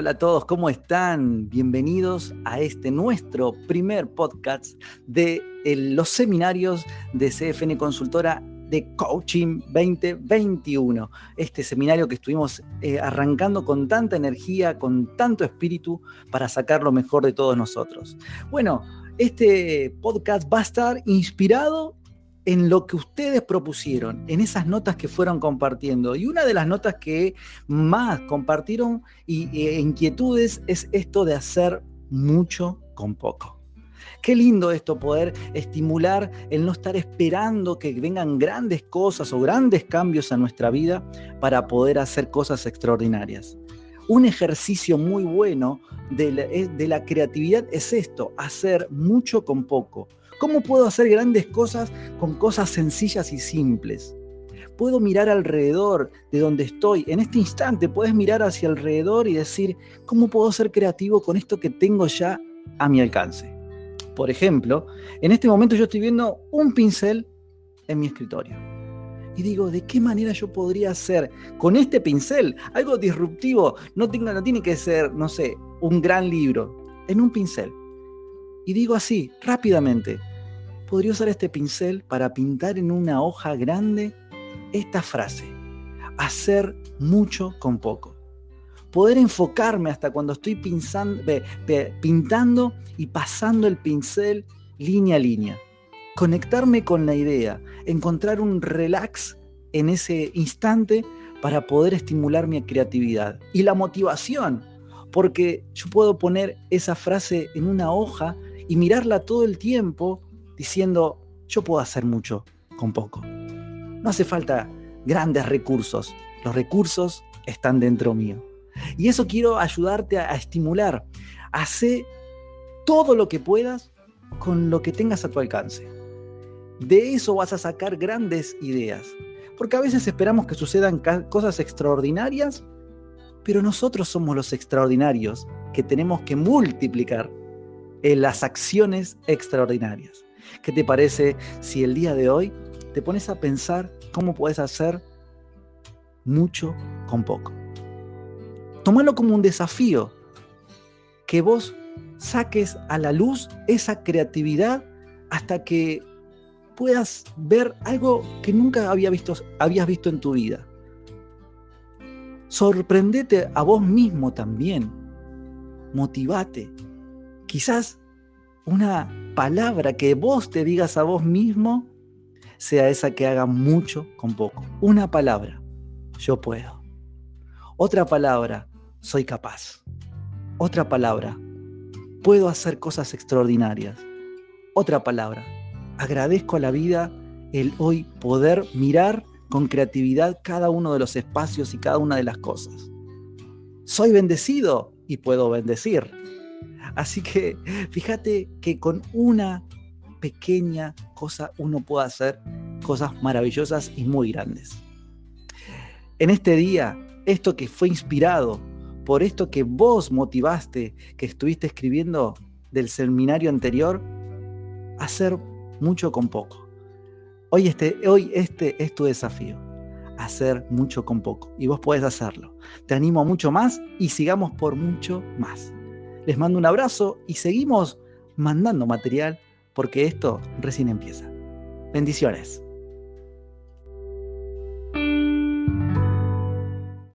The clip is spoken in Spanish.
Hola a todos, ¿cómo están? Bienvenidos a este nuestro primer podcast de los seminarios de CFN Consultora de Coaching 2021. Este seminario que estuvimos eh, arrancando con tanta energía, con tanto espíritu para sacar lo mejor de todos nosotros. Bueno, este podcast va a estar inspirado en lo que ustedes propusieron, en esas notas que fueron compartiendo. Y una de las notas que más compartieron y, e inquietudes es esto de hacer mucho con poco. Qué lindo esto, poder estimular el no estar esperando que vengan grandes cosas o grandes cambios a nuestra vida para poder hacer cosas extraordinarias. Un ejercicio muy bueno de la, de la creatividad es esto, hacer mucho con poco ¿Cómo puedo hacer grandes cosas con cosas sencillas y simples? Puedo mirar alrededor de donde estoy. En este instante puedes mirar hacia alrededor y decir, ¿cómo puedo ser creativo con esto que tengo ya a mi alcance? Por ejemplo, en este momento yo estoy viendo un pincel en mi escritorio. Y digo, ¿de qué manera yo podría hacer con este pincel algo disruptivo? No, tenga, tiene que ser, no sé, un gran libro, en un pincel. Y digo así, rápidamente, podría usar este pincel para pintar en una hoja grande esta frase, hacer mucho con poco. Poder enfocarme hasta cuando estoy pintando y pasando el pincel línea a línea. Conectarme con la idea, encontrar un relax en ese instante para poder estimular mi creatividad. Y la motivación, porque yo puedo poner esa frase en una hoja y mirarla todo el tiempo diciendo, yo puedo hacer mucho con poco. No hace falta grandes recursos, los recursos están dentro mío. Y eso quiero ayudarte a, estimular. Hace todo lo que puedas con lo que tengas a tu alcance. De eso vas a sacar grandes ideas. Porque a veces esperamos que sucedan cosas extraordinarias, pero nosotros somos los extraordinarios que tenemos que multiplicar en las acciones extraordinarias. ¿Qué te parece si el día de hoy te pones a pensar cómo puedes hacer mucho con poco? Tómalo como un desafío, que vos saques a la luz esa creatividad hasta que puedas ver algo que nunca había visto, habías visto en tu vida. Sorprendete a vos mismo también. Motivate. Quizás una palabra que vos te digas a vos mismo sea esa que haga mucho con poco. Una palabra, yo puedo. Otra palabra, soy capaz. Otra palabra, puedo hacer cosas extraordinarias. Otra palabra, agradezco a la vida el hoy poder mirar con creatividad cada uno de los espacios y cada una de las cosas. Soy bendecido y puedo bendecir. Así que fíjate que con una pequeña cosa uno puede hacer cosas maravillosas y muy grandes. En este día, esto que fue inspirado por esto que vos motivaste, que estuviste escribiendo del seminario anterior, hacer mucho con poco. Hoy este, hoy este es tu desafío, hacer mucho con poco. Y vos podés hacerlo. Te animo mucho más y sigamos por mucho más. Les mando un abrazo y seguimos mandando material porque esto recién empieza. Bendiciones.